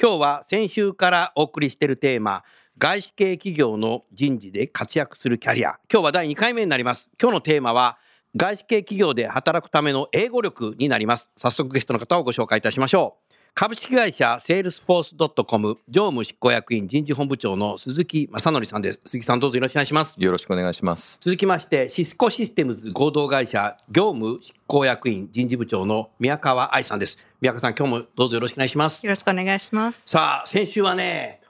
今日は先週からお送りしているテーマ外資系企業の人事で活躍するキャリア。今日は第2回目になります。今日のテーマは外資系企業で働くための英語力になります。早速ゲストの方をご紹介いたしましょう。株式会社セールスフォースドットコム常務執行役員人事本部長の鈴木正則さんです。鈴木さんどうぞよろしくお願いします。よろしくお願いします。続きましてシスコシステムズ合同会社業務執行役員人事部長の宮川愛さんです。宮川さん今日もどうぞよろしくお願いします。よろしくお願いします。さあ先週はね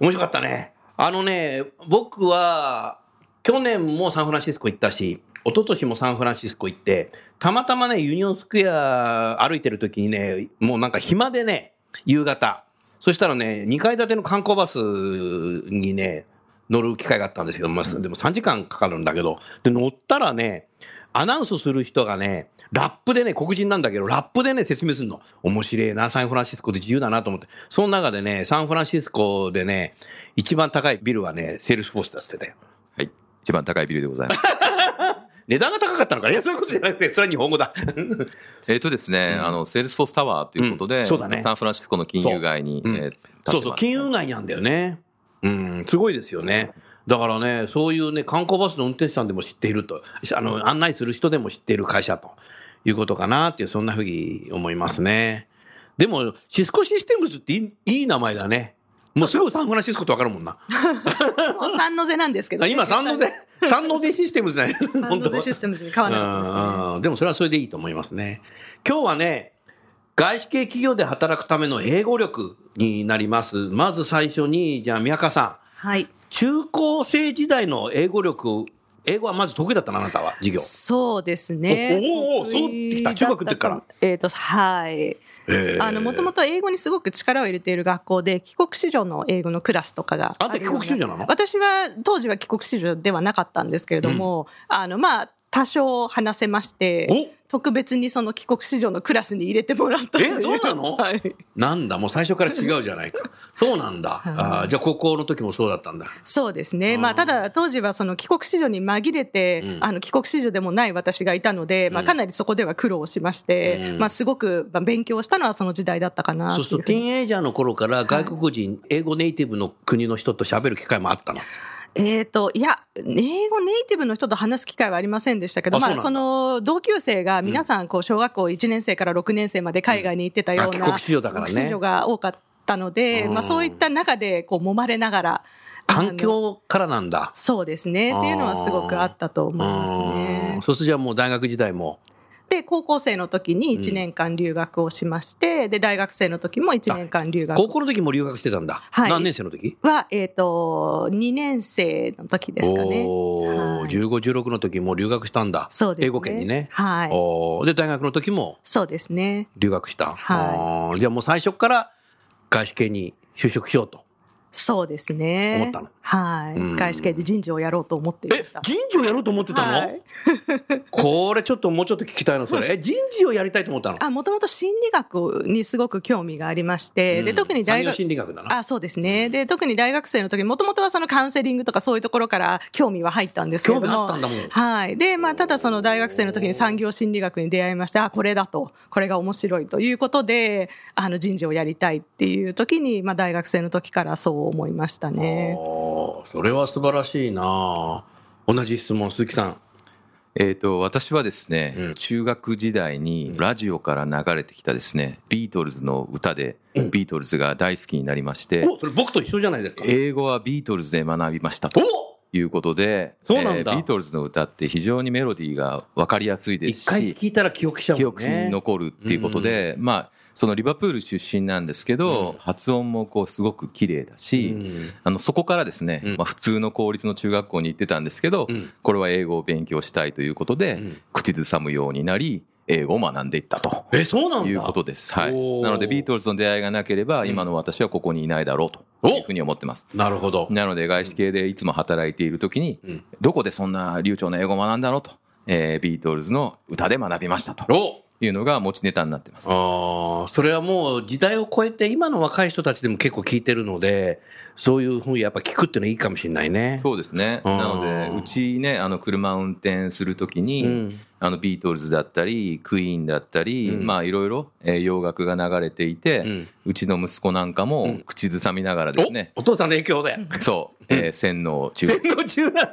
面白かったね。あのね僕は去年もサンフランシスコ行ったし一昨年もサンフランシスコ行って、たまたまね、ユニオンスクエア歩いてる時にね、もうなんか暇でね、夕方。そしたらね、2階建ての観光バスにね、乗る機会があったんですけど、まあ、でも3時間かかるんだけど、で、乗ったらね、アナウンスする人がね、ラップでね、黒人なんだけど、ラップでね、説明するの。面白いな、サンフランシスコで自由だなと思って。その中でね、サンフランシスコでね、一番高いビルはね、セールスフォースだって言ってたよ。はい。一番高いビルでございます。値段が高かったのかないや、そういうことじゃなくて、それは日本語だ。えっとですね、あの、セールスフォースタワーということで、うんそうだねサンフランシスコの金融街に、そうそう金融街なんだよね。うん、すごいですよね。だからね、そういうね、観光バスの運転手さんでも知っていると、あの、案内する人でも知っている会社ということかなっていう、そんなふうに思いますね。でも、シスコシステムズっていいいい名前だね。もうすぐサンフランシスコってわかるもんな。もう三の瀬なんですけど、あ今、サンノゼ、サンノゼシステムズだね。サンノ本当ゼシステムズに変わらなかったででもそれはそれでいいと思いますね。今日はね、外資系企業で働くための英語力になります。まず最初に、じゃあ宮川さはい。ん、中高生時代の英語力、英語はまず得意だったのあなたは、授業。そうですね。おおおそうってきた中学の時から。えっ、と、はい。あの、もともと英語にすごく力を入れている学校で、帰国子女の英語のクラスとかがあんたるよう帰国子女なの？私は、当時は帰国子女ではなかったんですけれども、あの、まあ、多少話せまして、特別にその帰国子女のクラスに入れてもらったえそうなの？はい。なんだ、もう最初から違うじゃないか。そうなんだ。あーじゃあ高校の時もそうだったんだ。そうですね。うんまあ、ただ、当時はその帰国子女に紛れて、うんあの、帰国子女でもない私がいたので、まあ、うんかなりそこでは苦労しまして、うんまあ、すごくまあ勉強したのはその時代だったかなそうすると、ティーンエイジャーの頃から外国人、英語ネイティブの国の人と喋る機会もあったの？えっ、と、いや、英語ネイティブの人と話す機会はありませんでしたけど、あまあ、その、同級生が皆さん、こう、小学校1年生から6年生まで海外に行ってたような、うん国子女だからね子女が多かったので、うんまあ、そういった中で、こう、揉まれながら、環境からなんだ。そうですね。っていうのはすごくあったと思いますうねん。そうするとじゃあもう大学時代も。で、高校生の時に1年間留学をしまして、で、大学生の時も1年間留学高校の時も留学してたんだ。はい何年生の時？は、えっ、と、2年生の時ですかね。はい15、16の時も留学したんだ。そうですね。英語圏にね。はい。おーで、大学の時もそうですね。留学した。はいじゃあもう最初から外資系に就職しようと。そうですね。思ったのはい。うん外資系で人事をやろうと思っていまえした。人事をやろうと思ってたの、はい これちょっともうちょっと聞きたいの、それ。え、人事をやりたいと思ったの？あ、もともと心理学にすごく興味がありまして、で、うん特に大学、心理学だな。あ、そうですね。で、特に大学生の時、もともとはそのカウンセリングとかそういうところから興味は入ったんですけども。味あったんだもん。はい。で、まあ、ただその大学生の時に産業心理学に出会いまして、あ、これだと、これが面白いということで、あの人事をやりたいっていう時に、まあ、大学生の時からそう思いましたね。それは素晴らしいな。同じ質問、鈴木さん。えっ、と、私はですね、うん。中学時代にラジオから流れてきたですね、ビートルズの歌で、うん。ビートルズが大好きになりまして、おそれ僕と一緒じゃないですか。英語はビートルズで学びましたとお！いうことで、そうなんだ。ビートルズの歌って非常にメロディーが分かりやすいです一回し、聞いたら記憶しちゃう記憶。に残るっていうことで、まあ、そのリバプール出身なんですけど、うん発音もこうすごく綺麗だし、うんあのそこからですね、うんまあ、普通の公立の中学校に行ってたんですけど、うんこれは英語を勉強したいということで、うん口ずさむようになり、英語を学んでいったと。え、そうなんだ。いうことです。はい。なので、ビートルズの出会いがなければ、今の私はここにいないだろうというふうに思ってます。なるほど。なので、外資系でいつも働いているときに、うんどこでそんな流暢な英語を学んだのと、えービートルズの歌で学びましたとおいうのが持ちネタになってます。ああ、それはもう時代を超えて、今の若い人たちでも結構聞いてるので、そういうふうにやっぱ聞くっていうのはいいかもしれないね。そうですね。うんなので、うちね、あの、車を運転するときに、うんあの、ビートルズだったり、クイーンだったり、うんまあ、いろいろ、えー洋楽が流れていて、ううんちの息子なんかも、口ずさみながらですね、おお父さんの影響で。そう、えー洗脳中戦後中な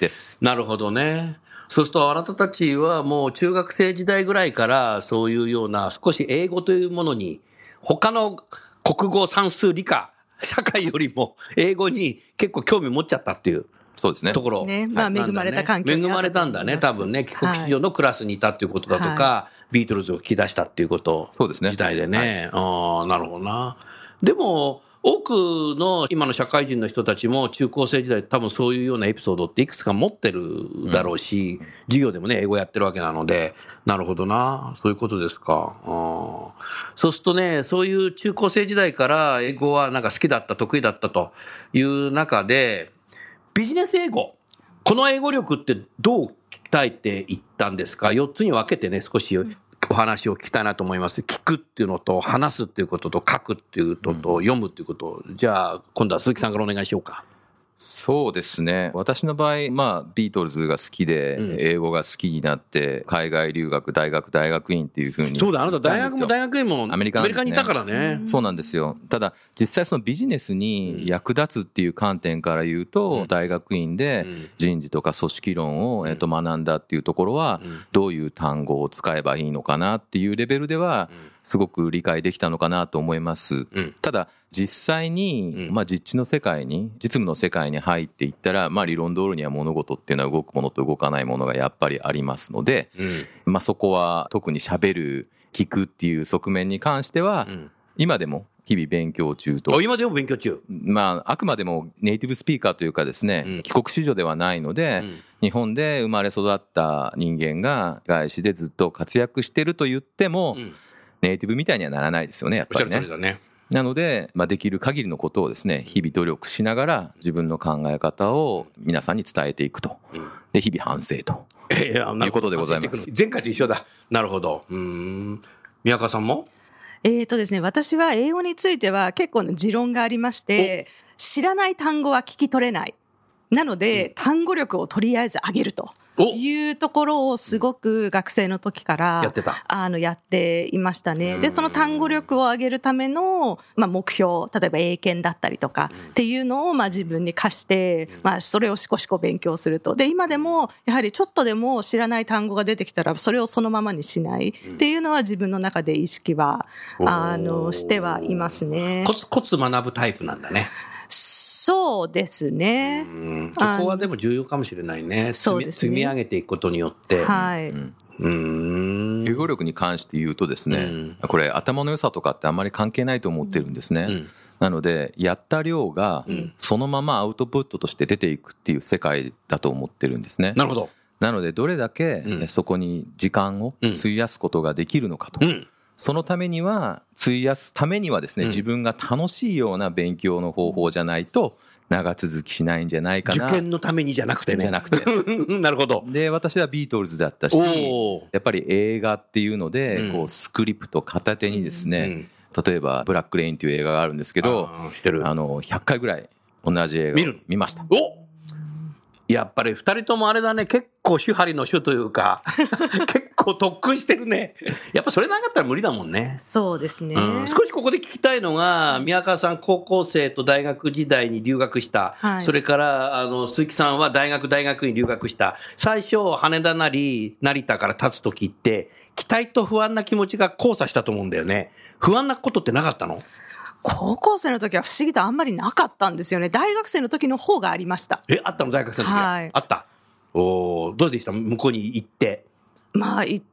です。なるほどね。そうすると、あなたたちはもう中学生時代ぐらいから、そういうような少し英語というものに、他の国語、算数、理科、社会よりも英語に結構興味持っちゃったっていうそうですね。ところ。ねまあ恵まれた環境に恵まれたんだね、多分ね。帰国子女のクラスにいたっていうことだとか、ビートルズを聞き出したっていうこと。そうですね時代でね。ああ、なるほどな。でも、多くの今の社会人の人たちも中高生時代多分そういうようなエピソードっていくつか持ってるだろうし、授業でもね、英語やってるわけなので、なるほどな。そういうことですか。そうするとね、そういう中高生時代から英語はなんか好きだった、得意だったという中で、ビジネス英語。この英語力ってどう鍛えていったんですか ?4 つに分けてね、少しお話を聞きたいなと思います。聞くっていうのと、話すっていうことと、書くっていうことと、読むっていうこと。じゃあ、今度は鈴木さんからお願いしようか。そうですね。私の場合、まあ、ビートルズが好きで、うん英語が好きになって、海外留学、大学、大学院っていうふうに。そうだ、あなた大学も大学院もアメリカねにいたからね。そうなんですよ。ただ、実際そのビジネスに役立つっていう観点から言うと、うん大学院でうん人事とか組織論を、えっと、学んだっていうところはうん、どういう単語を使えばいいのかなっていうレベルでは、すごく理解できたのかなと思います。うんただ、実際に、うんまあ、実地の世界に、実務の世界に入っていったら、まあ、理論通りには物事っていうのは動くものと動かないものがやっぱりありますので、うん。まあ、そこは特に喋る、聞くっていう側面に関しては、うん今でも日々勉強中とお。今でも勉強中。まあ、あくまでもネイティブスピーカーというかですね、うん帰国子女ではないので、うん日本で生まれ育った人間が外資でずっと活躍してると言っても、うんネイティブみたいにはならないですよね、やっおっしゃぱりね。る通りだね。なので、まあ、できる限りのことをですね、日々努力しながら自分の考え方を皆さんに伝えていくと。で、日々反省と。えーなるほどいうことでございます前回と一緒だ。なるほど。うーん。宮川さんも？えーとですね、私は英語については結構の持論がありまして、知らない単語は聞き取れない。なので、単語力をとりあえず上げるとおいうところをすごく学生の時からやってた。あのやっていましたね。で、うんその単語力を上げるための、まあ、目標、例えば英検だったりとかっていうのをまあ自分に課して、まあ、それをしこしこ勉強すると。で、今でも、やはりちょっとでも知らない単語が出てきたら、それをそのままにしないっていうのは自分の中で意識は、うんあの、してはいますねコ。ツコツ学ぶタイプなんだね。そうですね。うんそこはでも重要かもしれないね。積みそうですね積み上げていくことによって。はい。うん。英語力に関して言うとですね、うんこれ頭の良さとかってあんまり関係ないと思ってるんですね。うんなので、やった量がうんそのままアウトプットとして出ていくっていう世界だと思ってるんですね。なるほど。なので、どれだけそこに時間を費やすことができるのかと。うん。そのためには、費やすためにはですね、うん自分が楽しいような勉強の方法じゃないと、長続きしないんじゃないか受な。験のためにじゃなくてね。じゃなくて。なるほど。で、私はビートルズだったし。やっぱり映画っていうので、うんこうスクリプト片手にですね、例えば「ブラック・レイン」っていう映画があるんですけどあーしてる。あの100回ぐらい同じ映画を見ましたおやっぱり二人ともあれだね、結構手張りの手というか、結構特訓してるね。やっぱそれなかったら無理だもんね。そうですね。うん少しここで聞きたいのが、宮川さん、高校生と大学時代に留学した、はいそれからあの鈴木さんは大学、大学に留学した、最初、羽田なり成田から立つときって、期待と不安な気持ちが交差したと思うんだよね。不安なことってなかったの？高校生の時は不思議とあんまりなかったんですよね。大学生の時の方がありました。え、あったの？大学生の時は？はいあった。おおどうでした？向こうに行って。まあ行って、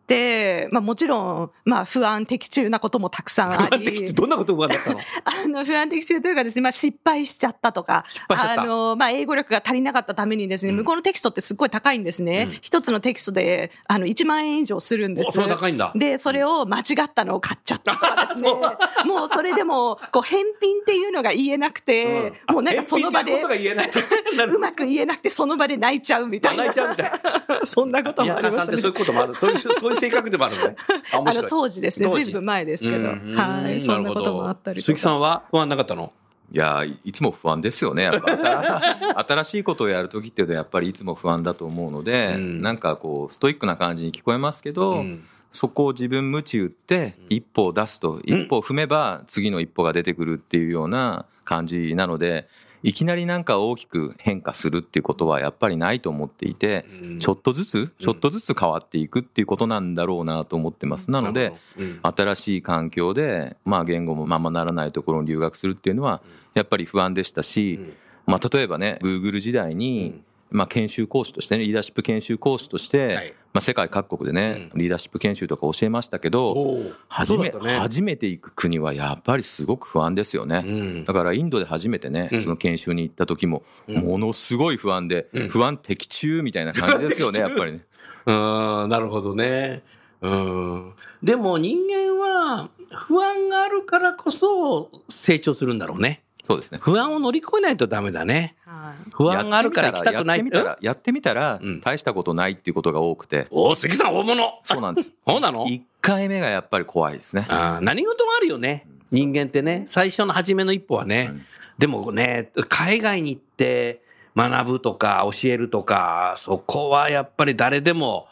まあもちろん、まあ不安的中なこともたくさんあり。どんなこと不安だったの？あの、不安的中というかですね、まあ失敗しちゃったとか、あの、まあ英語力が足りなかったためにですね、向こうのテキストってすっごい高いんですね。一、つのテキストで、あの、1万円以上するんです。おそんな高いんだで、それを間違ったのを買っちゃったとかですね。もうそれでも、こう、返品っていうのが言えなくて、うんもうなんかその場で、うまく言えなくて、その場で泣いちゃうみたいな。泣いちゃうみたいな。そんなことも宮ありますねそういうこともある。そういう、そういう性格でもあるのね。あ、の。当時ですね、ずいぶん前ですけど、うんはい、そんなこともあったりとか。鈴木さんは不安なかったの？いやいいつも不安ですよね。やっぱ。新しい ことをやる時っていうのはやっぱりいつも不安だと思うので、うん。なんかこうストイックな感じに聞こえますけど、うん。そこを自分鞭打って一歩を出すと、一歩踏めば次の一歩が出てくるっていうような感じなのでいきなりなんか大きく変化するっていうことはやっぱりないと思っていて、うん。ちょっとずつちょっとずつ変わっていくっていうことなんだろうなと思ってます。なので、うん。新しい環境で、まあ、言語もままならないところに留学するっていうのはやっぱり不安でしたし、まあ、例えばね Google 時代に、まあ、研修講師としてねリーダーシップ研修講師として、はいまあ、世界各国でね、リーダーシップ研修とか教えましたけど初めね初めて行く国はやっぱりすごく不安ですよね。うんだからインドで初めてね、うんその研修に行った時も、ものすごい不安で、うん不安的中みたいな感じですよね、やっぱりね。うん、なるほどね。うん。でも人間は不安があるからこそ成長するんだろうね。そうですね。不安を乗り越えないとダメだね。はい不安があるから行きたくないやってみたら、やってみたらうん、大したことないっていうことが多くて、おお、杉さん大物そうなんです。そうなの？1回目がやっぱり怖いですね。何事もあるよね。人間ってね。最初の初めの一歩はね。うんでもね、海外に行って学ぶとか教えるとか、そこはやっぱり誰でも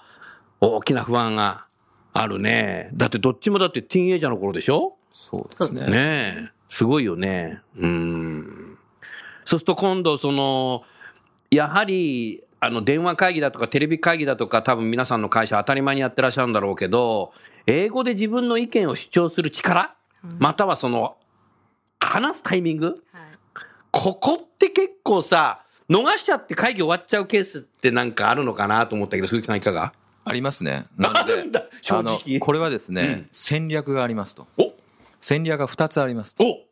大きな不安があるね。だってどっちもだってティーンエイジャーの頃でしょ？そうですね。ねえ。すごいよね。うん。そうすると今度、その、やはり、あの、電話会議だとかテレビ会議だとか、多分皆さんの会社当たり前にやってらっしゃるんだろうけど、英語で自分の意見を主張する力、またはその、話すタイミングはいここって結構さ、逃しちゃって会議終わっちゃうケースってなんかあるのかなと思ったけど、鈴木さんいかが？ありますね。なんだ、正あの直これはですね、うん戦略がありますと。お戦略が2つあります。お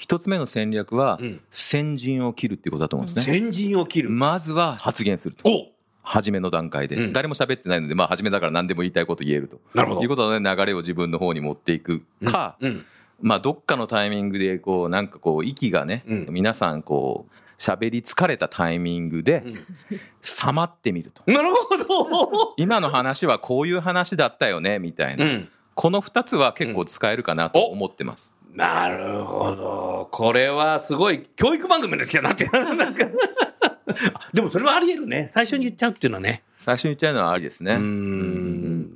1つ目の戦略はうん、先陣を切るっていうことだと思うんですね。先陣を切る。まずは発言すると。お初めの段階で、うん誰も喋ってないので、まあ、初めだから何でも言いたいこと言えると。なるほどいうことの、ね、流れを自分の方に持っていくか、うん。まあ、どっかのタイミングで、こう、なんかこう、息がね、うん皆さん、こう、喋り疲れたタイミングで、冷まってみると。なるほど。今の話はこういう話だったよね、みたいな。うん。この二つは結構使えるかなと思ってます。なるほど。これはすごい教育番組ですよなって。なんか でもそれはあり得るね。最初に言っちゃうっていうのはね。最初に言っちゃうのはありですね。うーん。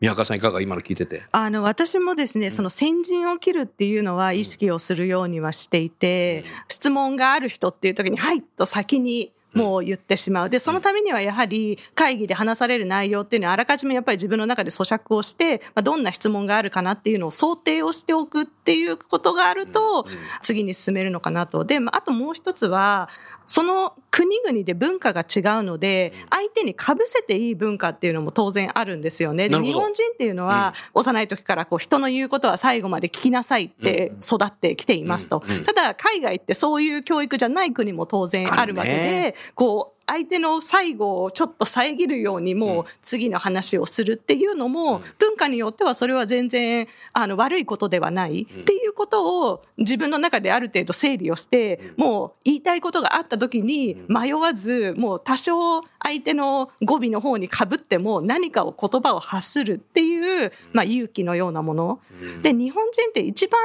宮川さんいかが今の聞いてて？あの、私もですね、その先陣を切るっていうのは意識をするようにはしていて、質問がある人っていう時に、はいと先にもう言ってしまう。で、そのためにはやはり会議で話される内容っていうのはあらかじめやっぱり自分の中で咀嚼をして、まあ、どんな質問があるかなっていうのを想定をしておくっていうことがあると、次に進めるのかなと。で、まああともう一つは、その国々で文化が違うので、相手に被せていい文化っていうのも当然あるんですよね。日本人っていうのは、幼い時からこう人の言うことは最後まで聞きなさいって育ってきていますと。ただ、海外ってそういう教育じゃない国も当然あるわけで、こう、相手の最後をちょっと遮るようにもう次の話をするっていうのも、文化によってはそれは全然あの悪いことではないっていうことを自分の中である程度整理をして、もう言いたいことがあった時に迷わず、もう多少相手の語尾の方に被っても何かを言葉を発するっていう、まあ勇気のようなもの。で、日本人って一番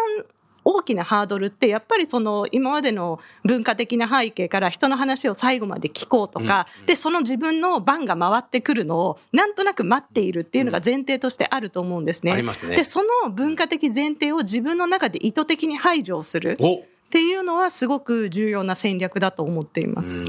大きなハードルってやっぱりその今までの文化的な背景から人の話を最後まで聞こうとか、でその自分の番が回ってくるのをなんとなく待っているっていうのが前提としてあると思うんですね。ありますねでその文化的前提を自分の中で意図的に排除をするおっていうのはすごく重要な戦略だと思っています。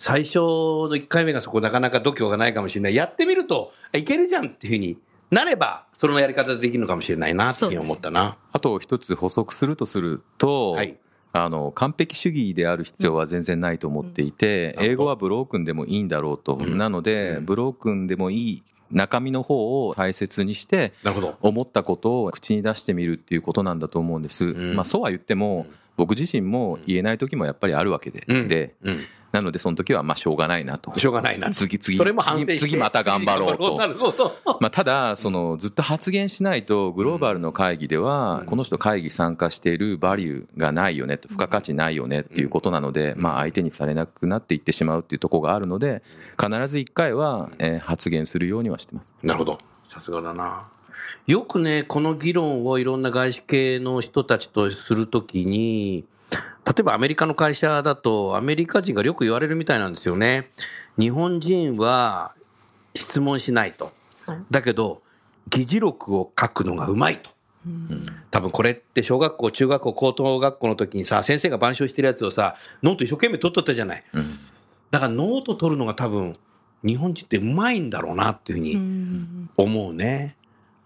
最初の1回目がそこなかなか度胸がないかもしれない。やってみると、あいけるじゃんっていうふうになれば、そのやり方でできるのかもしれないなって思ったな。あと一つ補足するとすると、はい。あの完璧主義である必要は全然ないと思っていて、うん英語はブロークンでもいいんだろうと、うんなので、うんブロークンでもいい中身の方を大切にして。思ったことを口に出してみるっていうことなんだと思うんです、んまあ、そうは言ってもうん僕自身も言えない時もやっぱりあるわけで、うんでうん。なのでその時はまあしょうがないなとしょうがないな。次次それも反省次次また頑張ろうと なるほど。まあ、ただ、そのずっと発言しないと、グローバルの会議では、この人、会議参加しているバリューがないよねと、付加価値ないよねっていうことなので、まあ、相手にされなくなっていってしまうっていうところがあるので、必ず1回はえー発言するようにはしてます。なるほど。さすがだな。よくね、この議論をいろんな外資系の人たちとするときに、例えばアメリカの会社だと、アメリカ人がよく言われるみたいなんですよね。日本人は質問しないと。だけど、議事録を書くのがうまいと。多分これって小学校、中学校、高等学校の時にさ、先生が板書してるやつをさ、ノート一生懸命取っとったじゃない。うんだからノート取るのが多分、日本人ってうまいんだろうなっていうふううにん思うね。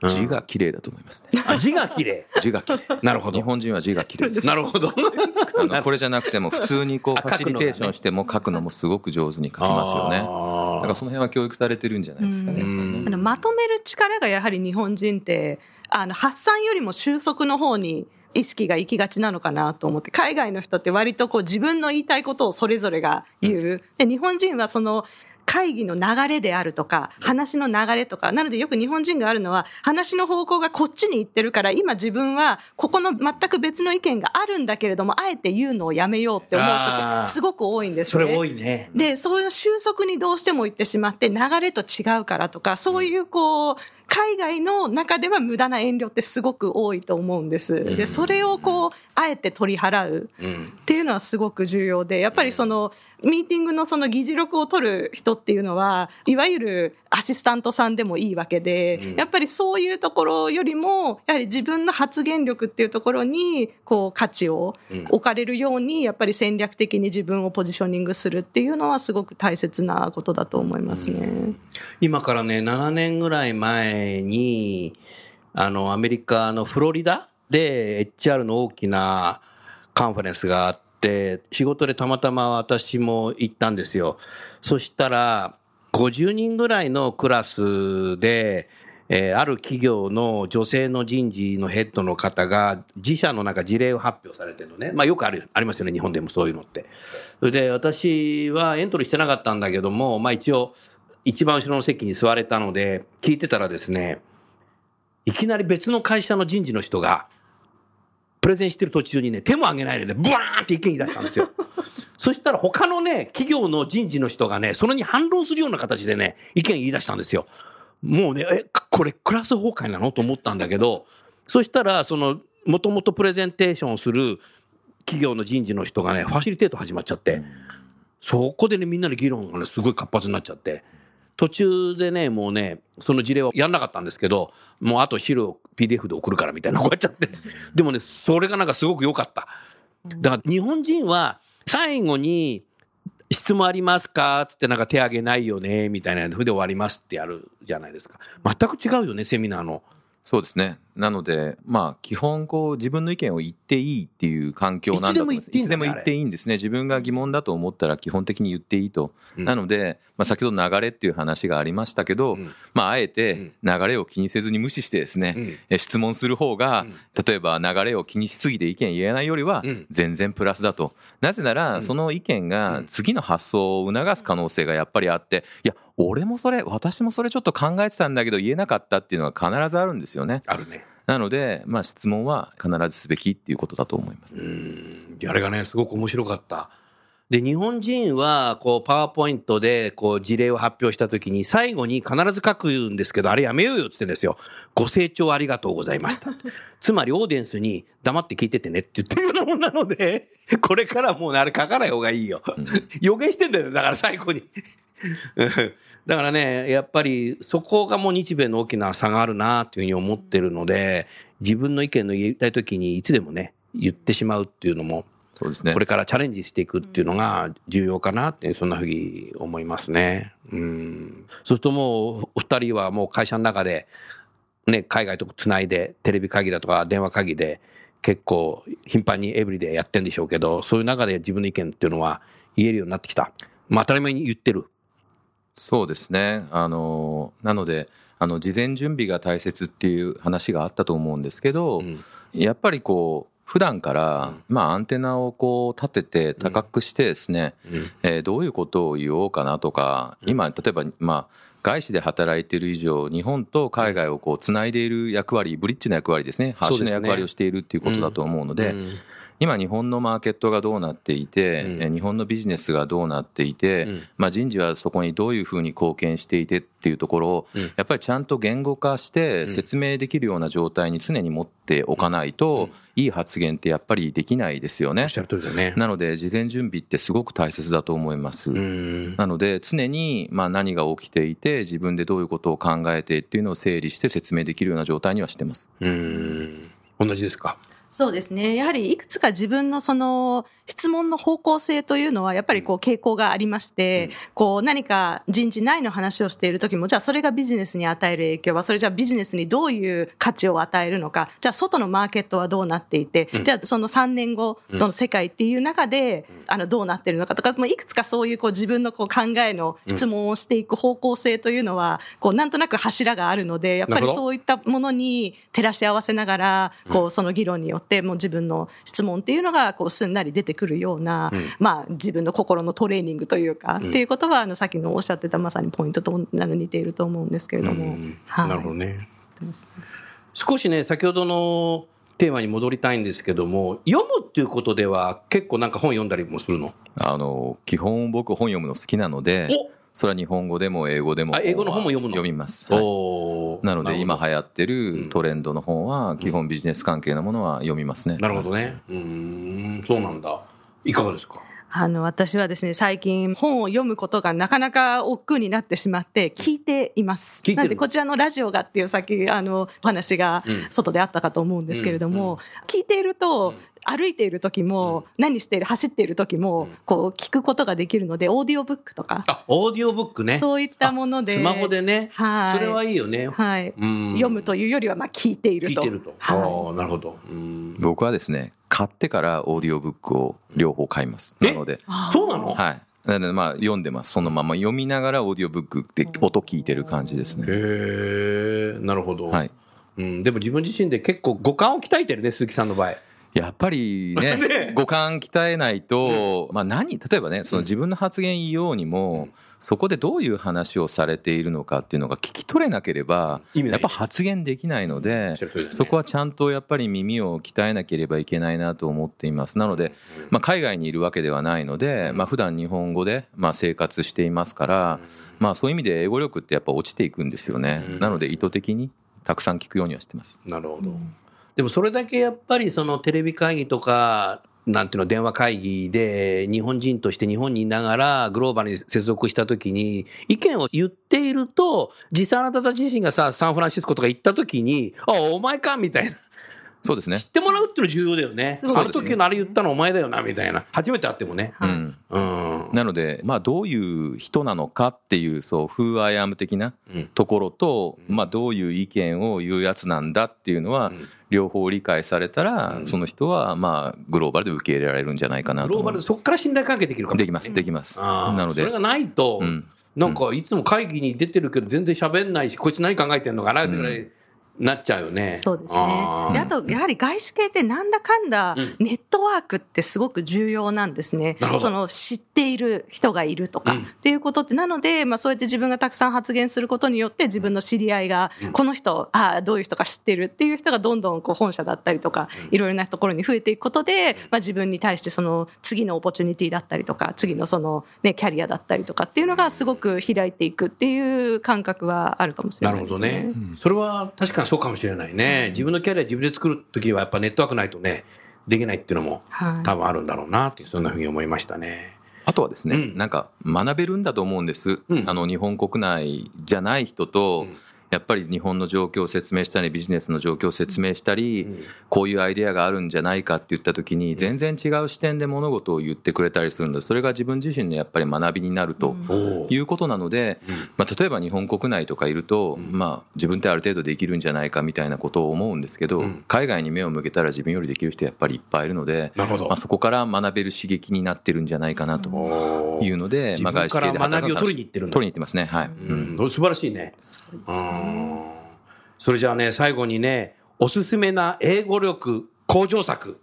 うん字が綺麗だと思いますね。あ字が綺麗。字が綺麗。なるほど日。本人は字が綺麗です。なるほど。あのこれじゃなくても、普通にこう、あファシリテーションしても書くのもすごく上手に書きますよね。だからその辺は教育されてるんじゃないですかね。うんあのまとめる力がやはり日本人ってあの発散よりも収束の方に意識が行きがちなのかなと思って海外の人って割とこう自分の言いたいことをそれぞれが言う、で日本人はその会議の流れであるとか話の流れとかなのでよく日本人があるのは話の方向がこっちに行ってるから今自分はここの全く別の意見があるんだけれどもあえて言うのをやめようって思う人ってすごく多いんですね。それ多いね。で、そういう収束にどうしても行ってしまって、流れと違うからとか、そういうこう、海外の中では無駄な遠慮ってすごく多いと思うんです。で、それをこう、あえて取り払ううん。っていうのはすごく重要で、やっぱりその、ミーティングのその議事録を取る人っていうのは、いわゆるアシスタントさんでもいいわけで、うんやっぱりそういうところよりも、やはり自分の発言力っていうところに、こう、価値をうん置かれるように、やっぱり戦略的に自分をポジショニングするっていうのはすごく大切なことだと思いますね。今からね、7年ぐらい前前に、あの、アメリカのフロリダで HR の大きなカンファレンスがあって、仕事でたまたま私も行ったんですよ。そしたら、50人ぐらいのクラスで、えーある企業の女性の人事のヘッドの方が自社のなんか事例を発表されてるのね。まあよくある、ありますよね、日本でもそういうのって。それで私はエントリーしてなかったんだけども、まあ一応、一番後ろの席に座れたので、聞いてたらですね、いきなり別の会社の人事の人が、プレゼンしてる途中にね、手も挙げないでね、ブワーンって意見言い出したんですよ。そしたら他のね、企業の人事の人がね、それに反論するような形でね、意見言い出したんですよ。もうね、え、これクラス崩壊なのと思ったんだけど、そしたら、その、もともとプレゼンテーションをする企業の人事の人がね、ファシリテート始まっちゃって、そこでね、みんなで議論がね、すごい活発になっちゃって、途中でね、もうね、その事例はやんなかったんですけど、もうあと資料 PDF で送るからみたいな、こうやっちゃって。でもね、それがなんかすごく良かった。だから日本人は最後に、質問ありますかってなんか手挙げないよねみたいなふうで終わりますってやるじゃないですか。全く違うよね、セミナーの。そうですね。なので、まあ、基本、こう、自分の意見を言っていいっていう環境なんだと思います。いつでも言っていいんでも言っていいんですね。自分が疑問だと思ったら基本的に言っていいと。うんなので、まあ、先ほど流れっていう話がありましたけど、うんまあ、あえて流れを気にせずに無視してですね、うんえ質問する方が、うん例えば流れを気にしすぎて意見言えないよりはうん全然プラスだと。なぜなら、んその意見うがん次の発想を促す可能性がやっぱりあって、いや、俺もそれ、私もそれちょっと考えてたんだけど言えなかったっていうのは必ずあるんですよね。あるね。なので、まあ、質問は必ずすべきっていうことだと思います。うん。であれがね、すごく面白かった。で、日本人は、こう、パワーポイントで、こう、事例を発表したときに、最後に必ず書くんですけど、あれやめようよって言ってんですよ。ご清聴ありがとうございました。つまり、オーディエンスに黙って聞いててねって言ってるようなもんなので、これからもうね、あれ書かない方がいいよ。予言してんだよ、だから最後に。うんだからね、やっぱりそこがもう日米の大きな差があるなというふうに思ってるので、自分の意見の言いたいときにいつでもね、言ってしまうっていうのも、そうですねこれ。からチャレンジしていくっていうのが重要かなって、そんなふうに思いますね。うん。そうするともう、お二人はもう会社の中で、ね、海外とつないで、テレビ会議だとか電話会議で、結構頻繁にエブリデイやってるんでしょうけど、そういう中で自分の意見っていうのは言えるようになってきた。まあ当たり前に言ってる。そうですね。あの、なので、あの、事前準備が大切っていう話があったと思うんですけど、うん。やっぱりこう、普段から、まあ、アンテナをこう立てて高くしてですね、うん。えーどういうことを言おうかなとか、今、例えば、まあ、外資で働いている以上、日本と海外をこうつないでいる役割、ブリッジの役割ですね、橋の役割をしているっていうことだと思うので、うん今、日本のマーケットがどうなっていて、うんえ日本のビジネスがどうなっていて、うんまあ、人事はそこにどういうふうに貢献していてっていうところを、うんやっぱりちゃんと言語化して説明できるような状態に常に持っておかないと、いい発言ってやっぱりできないですよねね。なので、事前準備ってすごく大切だと思います。うんなので、常にまあ何が起きていて、自分でどういうことを考えてっていうのを整理して説明できるような状態にはしてます。うん同じですか？そうですね。やはりいくつか自分のその質問の方向性というのはやっぱりこう傾向がありまして、こう何か人事内の話をしている時も、じゃあそれがビジネスに与える影響は、それじゃあビジネスにどういう価値を与えるのか、じゃあ外のマーケットはどうなっていて、じゃあその3年後の世界っていう中で、あのどうなってるのかとか、もういくつかそういうこう自分のこう考えの質問をしていく方向性というのは、こうなんとなく柱があるので、やっぱりそういったものに照らし合わせながら、こうその議論によってもう自分の質問っていうのがこうすんなり出てくるような、まあ自分の心のトレーニングというか、っていうことはあのさっきのおっしゃってたまさにポイントと似ていると思うんですけれども、うんはい。なるほどね。少しね、先ほどのテーマに戻りたいんですけども、読むっていうことでは結構なんか本読んだりもするの？あの、基本僕本読むの好きなので、それは日本語でも英語でもあ英語の本も読むの？読みます。はい。おーなので今流行ってうん。るトレンドの本は基本ビジネス関係のものは読みますね。なるほどね。うーん、そうなんだ。いかがですか？あの、私はですね、最近本を読むことがなかなか億劫になってしまって、聞いています。聞いてる。なんで、こちらのラジオがっていうさっき、あの、お話がうん。外であったかと思うんですけれども、聞いていると、歩いている時も、何している、走っている時も、こう、聞くことができるので、オーディオブックとか、あ、オーディオブックね。そういったもので、スマホでね。はいそれはいいよね。はい。うん読むというよりは、まあ、聞いていると。聞いてると。あはあ、なるほど。うん僕はですね、買ってからオーディオブックを両方買います。え？なので、そうなの？はい。なのでまあ読んでます。そのまま読みながらオーディオブックで音聞いてる感じですね。へえ、なるほど。はい。うん、でも自分自身で結構五感を鍛えてるね、鈴木さんの場合。やっぱりね ね、五感鍛えないと、まあ何、例えばね、その自分の発言言いようにも、そこでどういう話をされているのかっていうのが聞き取れなければ、意味ない。やっぱ発言できないのでそこはちゃんとやっぱり耳を鍛えなければいけないなと思っています。なので、まあ海外にいるわけではないので、まあ普段日本語でまあ生活していますから、まあそういう意味で英語力ってやっぱ落ちていくんですよね。なので意図的にたくさん聞くようにはしてます。なるほど。でもそれだけやっぱりそのテレビ会議とか、なんていうの、電話会議で日本人として日本にいながらグローバルに接続したときに意見を言っていると、実際あなたたち自身がさ、サンフランシスコとか行ったときに、あ、お前かみたいな。そうですね知。ってもらうっていうの重要だよね。あの時のあれ言ったのお前だよな、みたいな。初めて会ってもね。はいうん。うん。なので、まあ、どういう人なのかっていう、そう、Who I am 的なうんところと、まあ、どういう意見を言うやつなんだっていうのは、ん両方理解されたら、うんその人は、まあ、グローバルで受け入れられるんじゃないかなとグローバルでそこから信頼関係できるかもできます、できます。なのでそれ、がないと、うんなんかいつも会議に出てるけど全然喋んないし、こいつ何考えてんのかなってぐらいなっちゃうよね。そうですね。あと、やはり外資系ってなんだかんだうん、ネットワークってすごく重要なんですね。なるほ。ど。その知っている人がいるとか、うん。っていうことって、なので、まあそうやって自分がたくさん発言することによって、自分の知り合いが、この人、ああ、どういう人か知ってるっていう人がどんどんこう本社だったりとか、いろいろなところに増えていくことで、まあ自分に対してその次のオポチュニティだったりとか、次のそのね、キャリアだったりとかっていうのがすごく開いていくっていう感覚はあるかもしれなるほどないですね。ね、それは確かにそうかもしれないね。自分のキャリア自分で作るときはやっぱネットワークないとね、できないっていうのもはい。多分あるんだろうなっていう、そんなふうに思いましたね。あとはですね、うん。なんか学べるんだと思うんです、うん。あの日本国内じゃない人と、うんやっぱり日本の状況を説明したりビジネスの状況を説明したり、こういうアイデアがあるんじゃないかって言った時に全然違う視点で物事を言ってくれたりするのでそれが自分自身のやっぱり学びになるということなので、まあ、例えば日本国内とかいると、まあ、自分ってある程度できるんじゃないかみたいなことを思うんですけど、海外に目を向けたら自分よりできる人やっぱりいっぱいいるのでなるほど。まあ、そこから学べる刺激になってるんじゃないかなというので、自分から学びを取りに行ってるんだ。取りに行ってますね。はい、素晴らしいね。うんそれじゃあね、最後にね、おすすめな英語力向上策。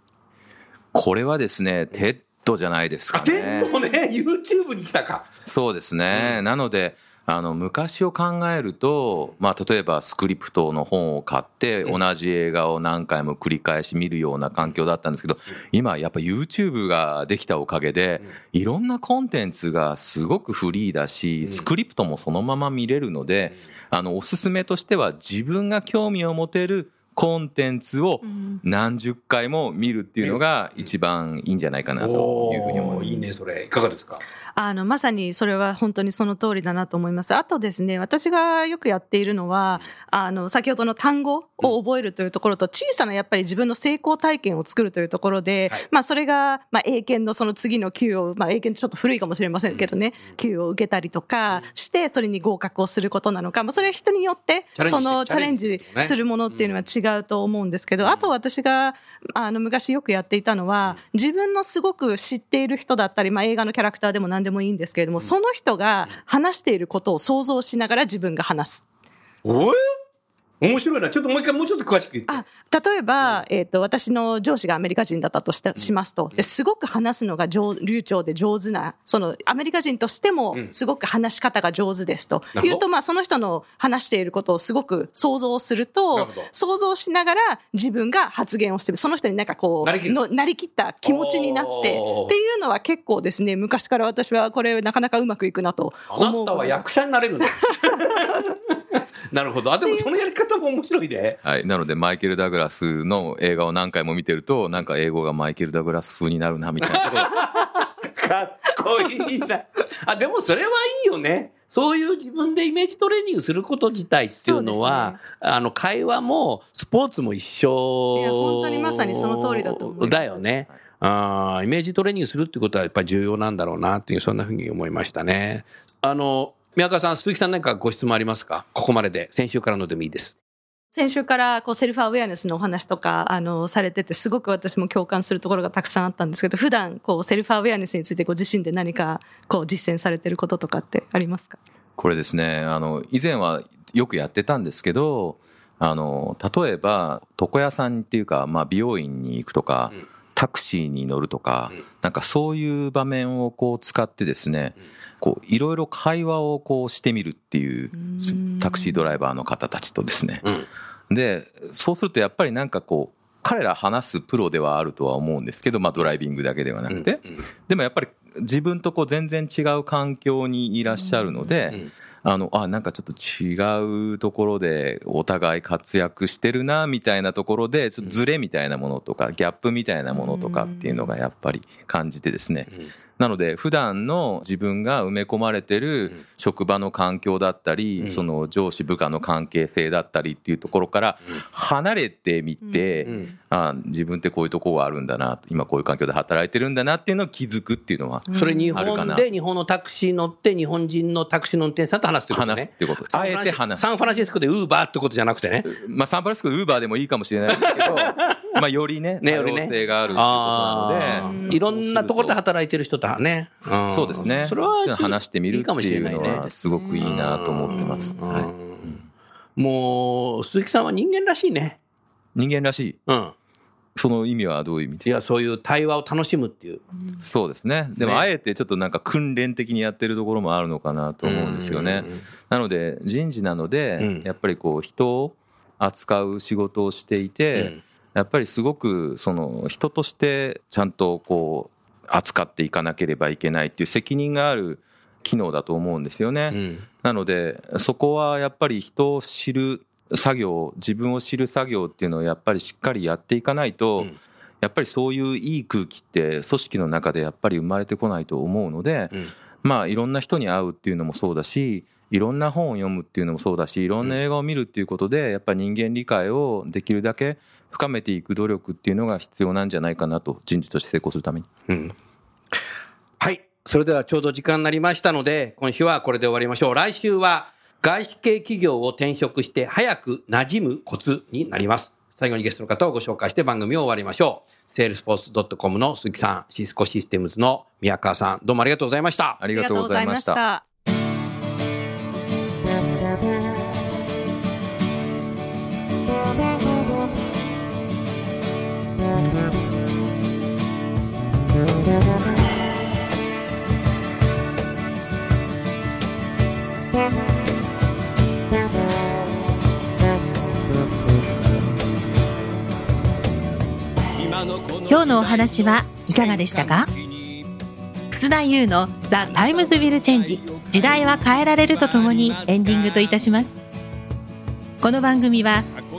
これはですね、テッドじゃないですあ、かテねン。ポね、YouTube に来たか。そうですね。なので、あの、昔を考えると、まあ、例えばスクリプトの本を買って、同じ映画を何回も繰り返し見るような環境だったんですけど、今やっぱ YouTube ができたおかげで、いろんなコンテンツがすごくフリーだし、スクリプトもそのまま見れるので、あの、おすすめとしては自分が興味を持てるコンテンツを何十回も見るっていうのが一番いいんじゃないかなというふうに思います。おーいいね、それ。いかがですか？あの、まさにそれは本当にその通りだなと思います。あとですね、私がよくやっているのは、あの、先ほどの単語を覚えるというところと、小さなやっぱり自分の成功体験を作るというところで、はい。まあそれが、まあ英検のその次の級を、まあ英検ちょっと古いかもしれませんけどね、級を受けたりとかして、それに合格をすることなのか、まあそれは人によってそのチャレンジするものっていうのは違うと思うんですけど、あと私が、あの、昔よくやっていたのは、自分のすごく知っている人だったり、まあ映画のキャラクターでも何でもいいんですけれども、その人が話していることを想像しながら自分が話す。おえ面白いな。ちょっともう一回、もうちょっと詳しく言って。あ例えば、えっと私の上司がアメリカ人だったとしてしますと。ですごく話すのが上流暢で上手なそのアメリカ人としてもすごく話し方が上手ですと。なるほど。いうと、まあ、その人の話していることをすごく想像するなと想像しながら自分が発言をしてその人になんかこなりなりきった気持ちになって。っていうのは結構ですね昔から私はこれなかなかうまくいくなとあ思う。なたは役者になれるんだ。なるほど。あ、でもそのやり方も面白いで。はい。なので、マイケル・ダグラスの映画を何回も見てると、なんか英語がマイケル・ダグラス風になるな、みたいなところ。かっこいいな。あ、でもそれはいいよね。そういう自分でイメージトレーニングすること自体っていうのは、あの、会話もスポーツも一緒。いや本当にまさにその通りだと思いますだよね。あーイメージトレーニングするってことはやっぱり重要なんだろうなっていう、そんなふうに思いましたね。あの、宮川さん、鈴木さん何かご質問ありますか？ここまでで。先週からのでもいいです。先週からこうセルフアウェアネスのお話とかあのされててすごく私も共感するところがたくさんあったんですけど普段こうセルフアウェアネスについてご自身で何かこう実践されてることとかってありますか？これですね、あの、以前はよくやってたんですけど、あの、例えば、床屋さんっていうか、まあ、美容院に行くとか、うん。タクシーに乗るとか、うん。なんかそういう場面をこう使ってですね、こう、いろいろ会話をこうしてみるっていううん、タクシードライバーの方たちとですね。うん。で、そうするとやっぱりなんかこう、彼ら話すプロではあるとは思うんですけど、まあドライビングだけではなくて、うんでもやっぱり自分とこう全然違う環境にいらっしゃるので、うんあの、あ、なんかちょっと違うところでお互い活躍してるな、みたいなところで、ちょっとズレみたいなものとか、ギャップみたいなものとかっていうのがやっぱり感じてですね。うんなので、普段の自分が埋め込まれてる職場の環境だったり、うん。その上司部下の関係性だったりっていうところから離れてみて、うん。あ自分ってこういうところがあるんだな、今こういう環境で働いてるんだなっていうのを気づくっていうのは、それ日本で日本のタクシー乗って日本人のタクシーの運転手さんと話すってことね。話すっ。ていうことです。あえて話す。サ。ンフランシスコでウーバーってことじゃなくてね。まあ、サンフランシスコウーバーでもいいかもしれないですけど、まあ、よりね、多様性があるっていうことあなので、ー。いろんなところで働いてる人とはね。んそうですね。それは話してみるっていうのしれないね。は、すごくいいなと思ってます。うんはい、もう、鈴木さんは人間らしいね。人間らしい。うん。その意味はどういう意味ですか？いや、そういう対話を楽しむっていう。そうですね。でも、ねあえてちょっとなんか訓練的にやってるところもあるのかなと思うんですよね。なので、人事なので、うんやっぱりこう、人を扱う仕事をしていて、うんやっぱりすごくその人としてちゃんとこう扱っていかなければいけないっていう責任がある機能だと思うんですよね。うん。なのでそこはやっぱり人を知る作業自分を知る作業っていうのをやっぱりしっかりやっていかないと、うん。やっぱりそういういい空気って組織の中でやっぱり生まれてこないと思うので、うん。まあいろんな人に会うっていうのもそうだしいろんな本を読むっていうのもそうだしいろんな映画を見るっていうことでやっぱ人間理解をできるだけ深めていく努力っていうのが必要なんじゃないかなと人事として成功するために。うん。はい。それではちょうど時間になりましたので、今週はこれで終わりましょう。来週は外資系企業を転職して早く馴染むコツになります。最後にゲストの方をご紹介して番組を終わりましょう。salesforce.com の鈴木さん、シスコシステムズの宮川さん、どうもありがとうございました。ありがとうございました。今日のお話はいかがでしたか？楠田祐の「 The Times Will Change。時代は変えられる」とともにエンディングといたします。この番組は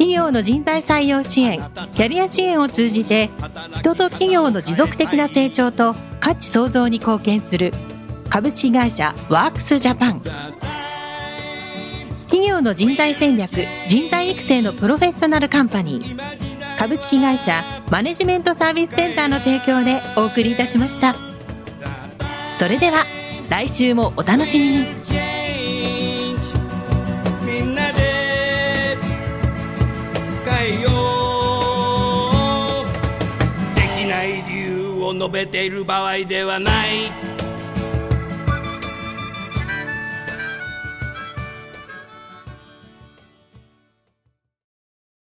企業の人材採用支援キャリア支援を通じて人と企業の持続的な成長と価値創造に貢献する株式会社ワークスジャパン。企業の人材戦略人材育成のプロフェッショナルカンパニー。株式会社マネジメントサービスセンターの提供でお送りいたしました。それでは来週もお楽しみに。よ。できない理由を述べている場合ではない。